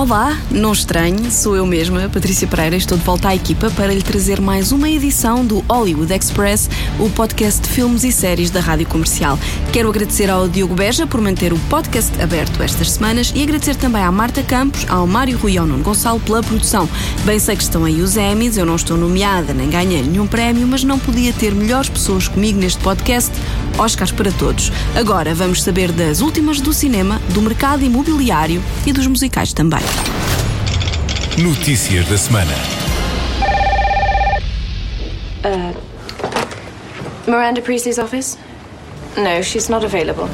Olá, não estranhe, sou eu mesma, Patrícia Pereira, estou de volta à equipa para lhe trazer mais uma edição do Hollywood Express, o podcast de filmes e séries da Rádio Comercial. Quero agradecer ao Diogo Beja por manter o podcast aberto estas semanas e agradecer também à Marta Campos, ao Mário Rui e ao Nuno Gonçalo pela produção. Bem sei que estão aí os Emmys, eu não estou nomeada nem ganhei nenhum prémio, mas não podia ter melhores pessoas comigo neste podcast. Oscars para todos. Agora vamos saber das últimas do cinema, do mercado imobiliário e dos musicais também. Notícias da semana. Miranda Priestley's office? No, she's not available.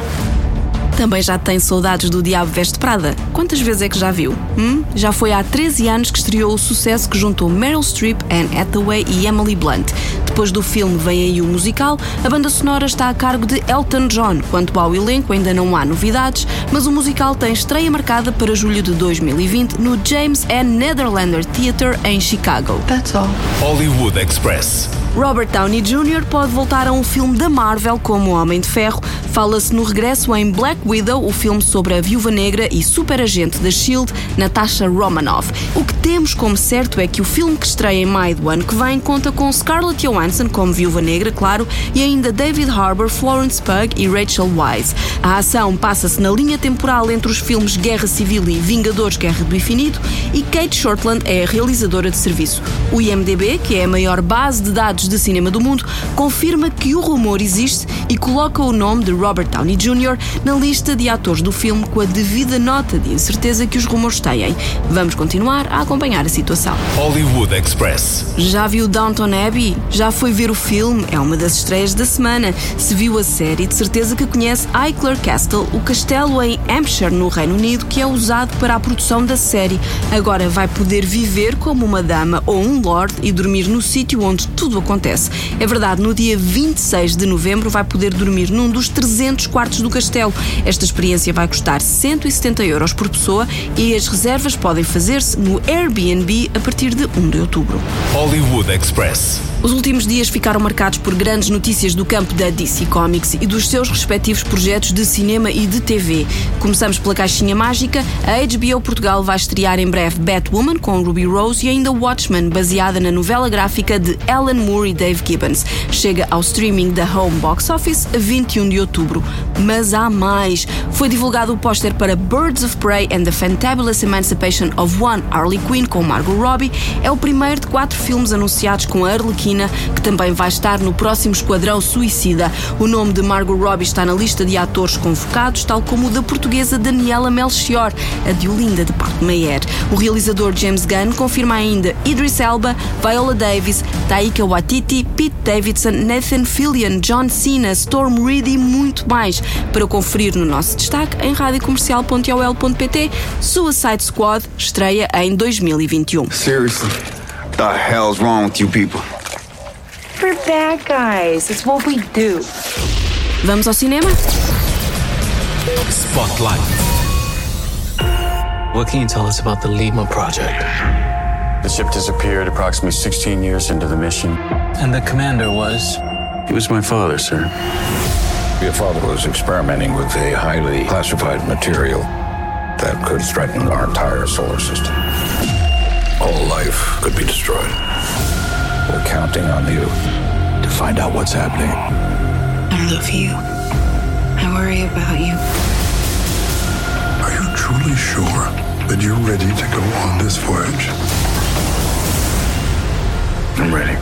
Também já tem saudades do Diabo Veste Prada? Quantas vezes é que já viu? Hum? Já foi há 13 anos que estreou o sucesso que juntou Meryl Streep, Anne Hathaway e Emily Blunt. Depois do filme vem aí o musical, a banda sonora está a cargo de Elton John. Quanto ao elenco, ainda não há novidades, mas o musical tem estreia marcada para julho de 2020 no James N. Netherlander Theatre em Chicago. That's all. Hollywood Express. Robert Downey Jr. pode voltar a um filme da Marvel como Homem de Ferro. Fala-se no regresso em Black Widow, o filme sobre a viúva negra e superagente da SHIELD, Natasha Romanoff. O que temos como certo é que o filme que estreia em maio do ano que vem conta com Scarlett Johansson como viúva negra, claro, e ainda David Harbour, Florence Pugh e Rachel Weisz. A ação passa-se na linha temporal entre os filmes Guerra Civil e Vingadores Guerra do Infinito e Kate Shortland é a realizadora de serviço. O IMDB, que é a maior base de dados de cinema do mundo, confirma que o rumor existe e coloca o nome de Robert Downey Jr. na lista de atores do filme com a devida nota de incerteza que os rumores têm. Vamos continuar a acompanhar a situação. Hollywood Express. Já viu Downton Abbey? Já foi ver o filme? É uma das estreias da semana. Se viu a série, de certeza que conhece Highclere Castle, o castelo em Hampshire, no Reino Unido, que é usado para a produção da série. Agora vai poder viver como uma dama ou um lord e dormir no sítio onde tudo acontece. É verdade, no dia 26 de novembro vai poder dormir num dos 300 quartos do castelo. Esta experiência vai custar 170 euros por pessoa e as reservas podem fazer-se no Airbnb a partir de 1 de outubro. Hollywood Express. Os últimos dias ficaram marcados por grandes notícias do campo da DC Comics e dos seus respectivos projetos de cinema e de TV. Começamos pela caixinha mágica. A HBO Portugal vai estrear em breve Batwoman com Ruby Rose e ainda Watchmen, baseada na novela gráfica de Alan Moore e Dave Gibbons. Chega ao streaming da Home Box Office a 21 de outubro. Mas há mais. Foi divulgado o póster para Birds of Prey and the Fantabulous Emancipation of One Harley Quinn com Margot Robbie. É o primeiro de quatro filmes anunciados com a que também vai estar no próximo Esquadrão Suicida. O nome de Margot Robbie está na lista de atores convocados, tal como o da portuguesa Daniela Melchior, a de Olinda de Meyer. O realizador James Gunn confirma ainda Idris Elba, Viola Davis, Taika Waititi, Pete Davidson, Nathan Fillion, John Cena, Storm Reed e muito mais. Para conferir no nosso destaque em radiocomercial.ol.pt, Suicide Squad estreia em 2021. Seriously, the hell's wrong with you people? We're bad guys. It's what we do. Vamos ao cinema? Spotlight. What can you tell us about the Lima project? The ship disappeared approximately 16 years into the mission. And the commander was? He was my father, sir. Your father was experimenting with a highly classified material that could threaten our entire solar system. All life could be destroyed. We're counting on you to find out what's happening. I love you. I worry about you. Are you truly sure that you're ready to go on this voyage? I'm ready.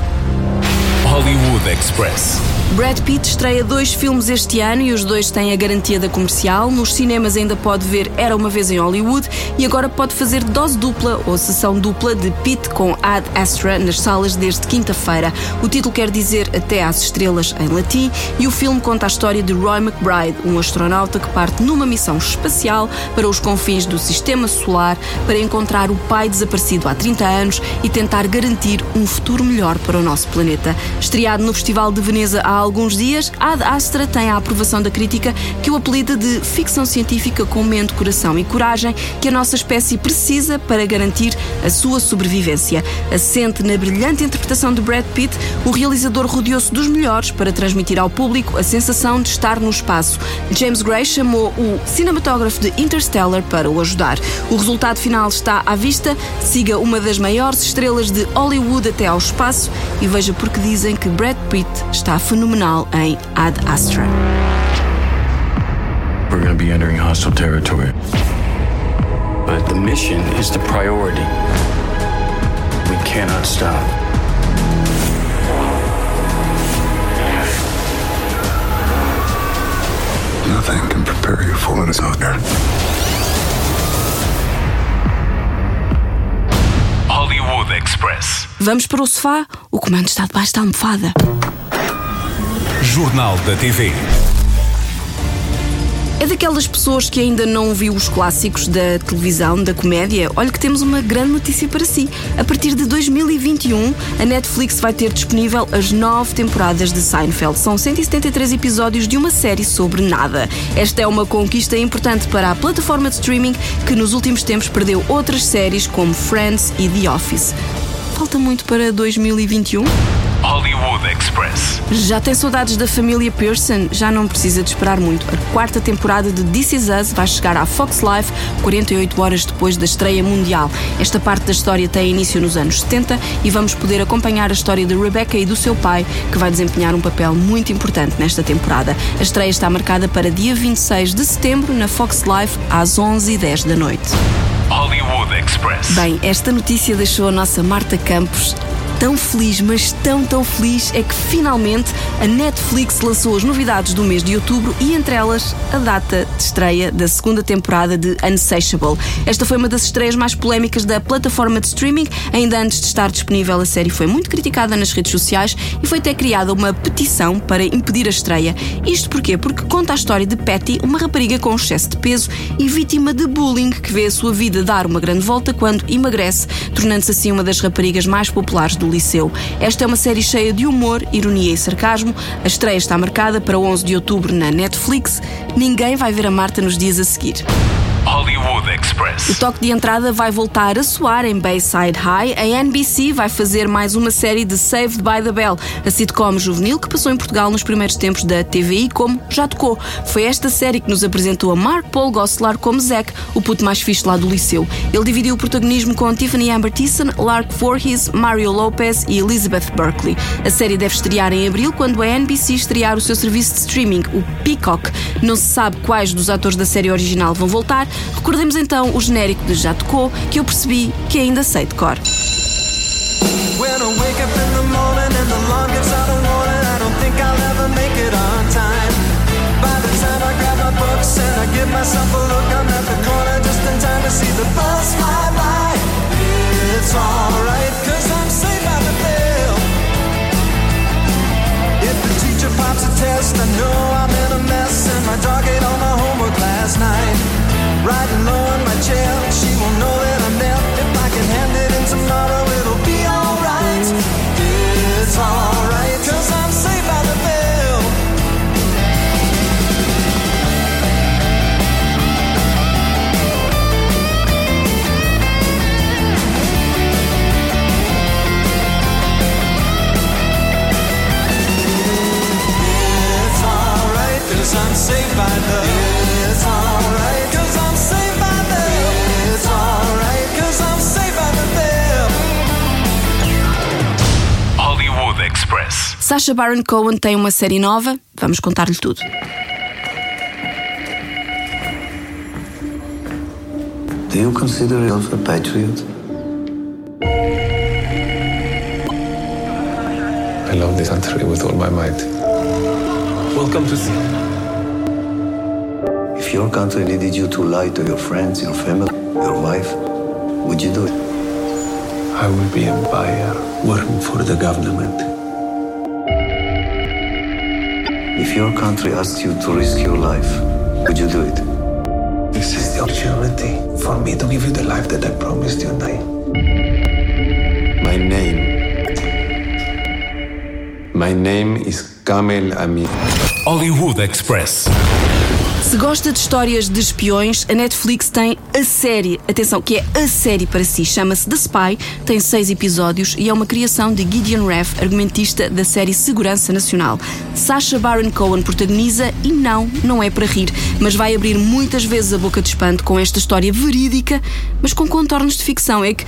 Hollywood Express. Brad Pitt estreia dois filmes este ano e os dois têm a garantia da comercial. Nos cinemas ainda pode ver Era uma vez em Hollywood e agora pode fazer dose dupla ou sessão dupla de Pitt com Ad Astra nas salas desde quinta-feira. O título quer dizer Até às Estrelas em latim e o filme conta a história de Roy McBride, um astronauta que parte numa missão espacial para os confins do sistema solar para encontrar o pai desaparecido há 30 anos e tentar garantir um futuro melhor para o nosso planeta. Estreado no Festival de Veneza há alguns dias, Ad Astra tem a aprovação da crítica que o apelida de ficção científica com mente, coração e coragem que a nossa espécie precisa para garantir a sua sobrevivência. Assente na brilhante interpretação de Brad Pitt, o realizador rodeou-se dos melhores para transmitir ao público a sensação de estar no espaço. James Gray chamou o cinematógrafo de Interstellar para o ajudar. O resultado final está à vista. Siga uma das maiores estrelas de Hollywood até ao espaço e veja porque dizem que Brad Pitt está fenomenal em Ad Astra. We're going to be entering hostile territory. But the mission is the priority. We cannot stop. Nothing can prepare you for what is out there. Hollywood Express. Vamos para o sofá? O comando está debaixo da almofada. Jornal da TV. É daquelas pessoas que ainda não viu os clássicos da televisão, da comédia? Olha que temos uma grande notícia para si. A partir de 2021, a Netflix vai ter disponível as nove temporadas de Seinfeld. São 173 episódios de uma série sobre nada. Esta é uma conquista importante para a plataforma de streaming que nos últimos tempos perdeu outras séries como Friends e The Office. Falta muito para 2021? Hollywood Express. Já tem saudades da família Pearson? Já não precisa de esperar muito. A quarta temporada de This Is Us vai chegar à Fox Life 48 horas depois da estreia mundial. Esta parte da história tem início nos anos 70 e vamos poder acompanhar a história de Rebecca e do seu pai, que vai desempenhar um papel muito importante nesta temporada. A estreia está marcada para dia 26 de setembro na Fox Life às 11h10 da noite. Hollywood Express. Bem, esta notícia deixou a nossa Marta Campos tão feliz, mas tão, tão feliz é que finalmente a Netflix lançou as novidades do mês de outubro e entre elas a data de estreia da segunda temporada de Unsatiable. Esta foi uma das estreias mais polémicas da plataforma de streaming. Ainda antes de estar disponível, a série foi muito criticada nas redes sociais e foi até criada uma petição para impedir a estreia. Isto porquê? Porque conta a história de Patty, uma rapariga com excesso de peso e vítima de bullying que vê a sua vida dar uma grande volta quando emagrece, tornando-se assim uma das raparigas mais populares do liceu. Esta é uma série cheia de humor, ironia e sarcasmo. A estreia está marcada para 11 de outubro na Netflix. Ninguém vai ver a Marta nos dias a seguir. Hollywood Express. O toque de entrada vai voltar a soar em Bayside High. A NBC vai fazer mais uma série de Saved by the Bell, a sitcom juvenil que passou em Portugal nos primeiros tempos da TVI, como já tocou. Foi esta série que nos apresentou a Mark Paul Gosselaar como Zack, o puto mais fixe lá do liceu. Ele dividiu o protagonismo com Tiffany Amber Thiessen, Lark Voorhees, Mario Lopez e Elizabeth Berkley. A série deve estrear em abril, quando a NBC estrear o seu serviço de streaming, o Peacock. Não se sabe quais dos atores da série original vão voltar. Recordemos então o genérico de Já Tocou, que eu percebi que ainda sei de cor. I know Riding low Sacha Baron Cohen tem uma série nova, vamos contar-lhe tudo. Do you consider yourself a patriot? I love this country with all my might. Welcome to see. If your country needed you to lie to your friends, your family, your wife, would you do it? I will be a buyer working for the government. If your country asked you to risk your life, would you do it? This is the opportunity for me to give you the life that I promised you, Nai. My name My name is Kamel Amin. Hollywood Express. Se gosta de histórias de espiões, a Netflix tem a série, atenção, que é a série para si, chama-se The Spy, tem seis episódios e é uma criação de Gideon Raff, argumentista da série Segurança Nacional. Sacha Baron Cohen protagoniza e não, não é para rir, mas vai abrir muitas vezes a boca de espanto com esta história verídica, mas com contornos de ficção. É que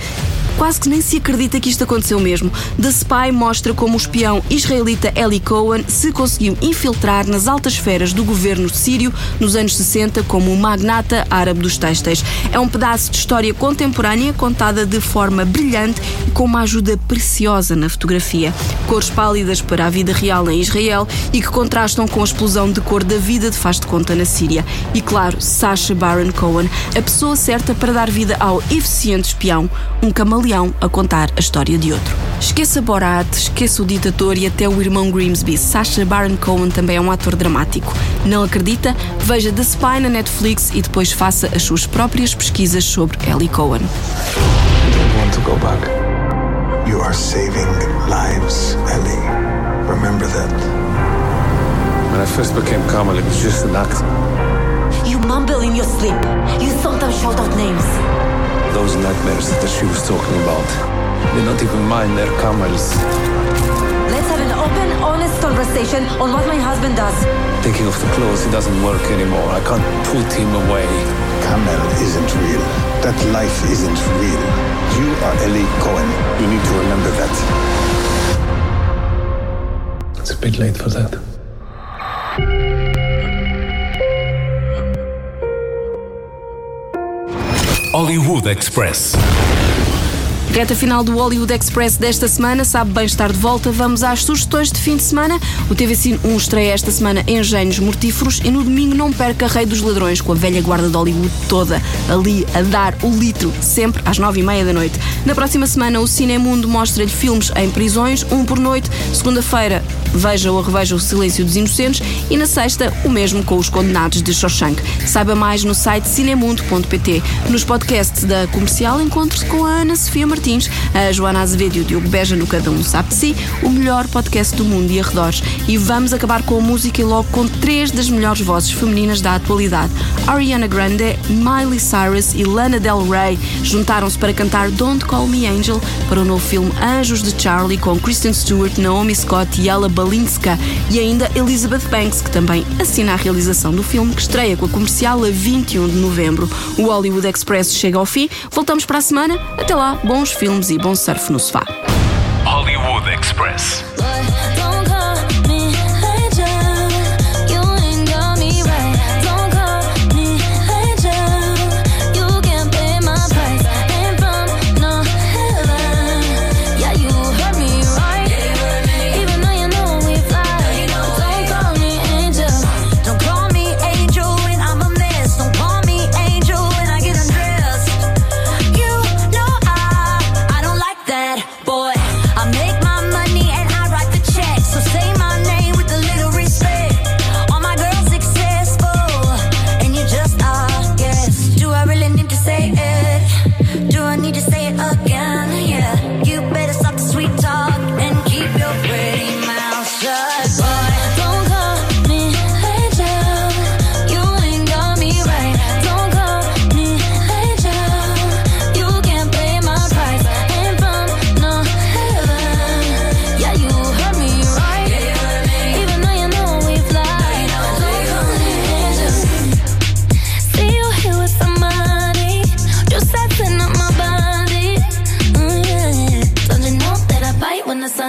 quase que nem se acredita que isto aconteceu mesmo. The Spy mostra como o espião israelita Eli Cohen se conseguiu infiltrar nas altas esferas do governo sírio nos anos 60 como o magnata árabe dos têxteis. É um pedaço de história contemporânea contada de forma brilhante e com uma ajuda preciosa na fotografia. Cores pálidas para a vida real em Israel e que contrastam com a explosão de cor da vida de faz de conta na Síria. E claro, Sacha Baron Cohen, a pessoa certa para dar vida ao eficiente espião, um camaleão a contar a história de outro. Esqueça Borat, esqueça o ditador e até o irmão Grimsby. Sacha Baron Cohen também é um ator dramático. Não acredita? Veja The Spy na Netflix e depois faça as suas próprias pesquisas sobre Ellie Cohen. You are saving lives, Ellie. Remember that. When I first became Kamel, it was just an act. You mumble in your sleep. You sometimes shout out names. Those nightmares that she was talking about, they're not even mine, they're Kamel's. Let's have an open, honest conversation on what my husband does. Thinking of the clothes, he doesn't work anymore. I can't put him away. Kamel isn't real. That life isn't real. You are Ellie Cohen. You need to remember that. It's a bit late for that. Hollywood Express. Reta final do Hollywood Express desta semana, sabe bem estar de volta. Vamos às sugestões de fim de semana. O TV Cine 1 estreia esta semana Engenhos Mortíferos e no domingo não perca Rei dos Ladrões, com a velha guarda de Hollywood toda ali a dar o litro, sempre às nove e meia da noite. Na próxima semana, o Cinemundo mostra-lhe filmes em prisões, um por noite. Segunda-feira, veja ou reveja O Silêncio dos Inocentes e na sexta, o mesmo com Os Condenados de Shawshank. Saiba mais no site cinemundo.pt. Nos podcasts da Comercial, encontre-se com a Ana Sofia Martins, a Joana Azevedo e o Diogo Beja no Cada Um Sabe de Si, o melhor podcast do mundo e arredores. E vamos acabar com a música e logo com três das melhores vozes femininas da atualidade. Ariana Grande, Miley Cyrus e Lana Del Rey juntaram-se para cantar Don't Call Me Angel para o novo filme Anjos de Charlie com Kristen Stewart, Naomi Scott e Ella Balinska e ainda Elizabeth Banks, que também assina a realização do filme que estreia com a comercial a 21 de novembro. O Hollywood Express chega ao fim. Voltamos para a semana. Até lá, bons filmes e bom surf no sofá. Hollywood Express.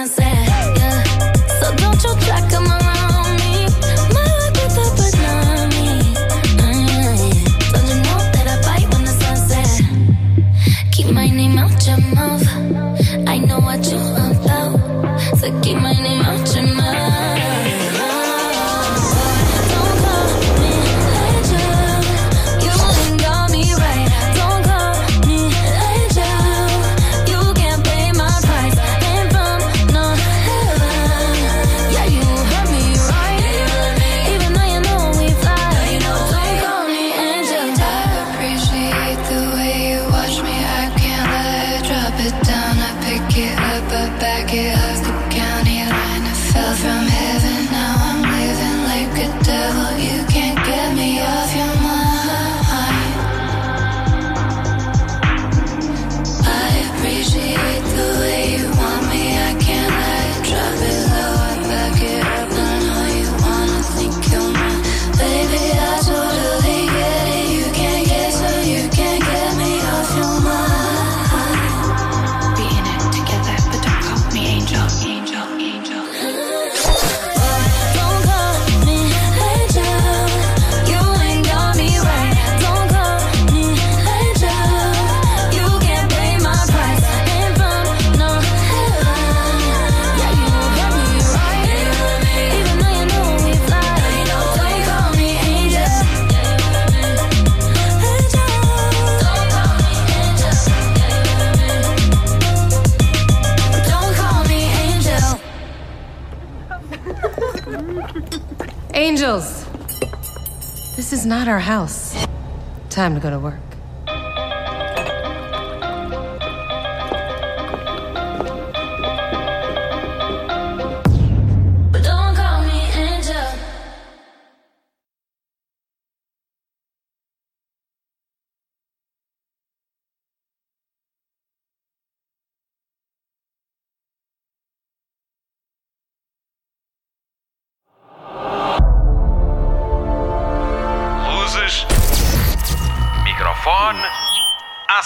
sunset. Yeah. So don't you try, come around. Angels! This is not our house. Time to go to work.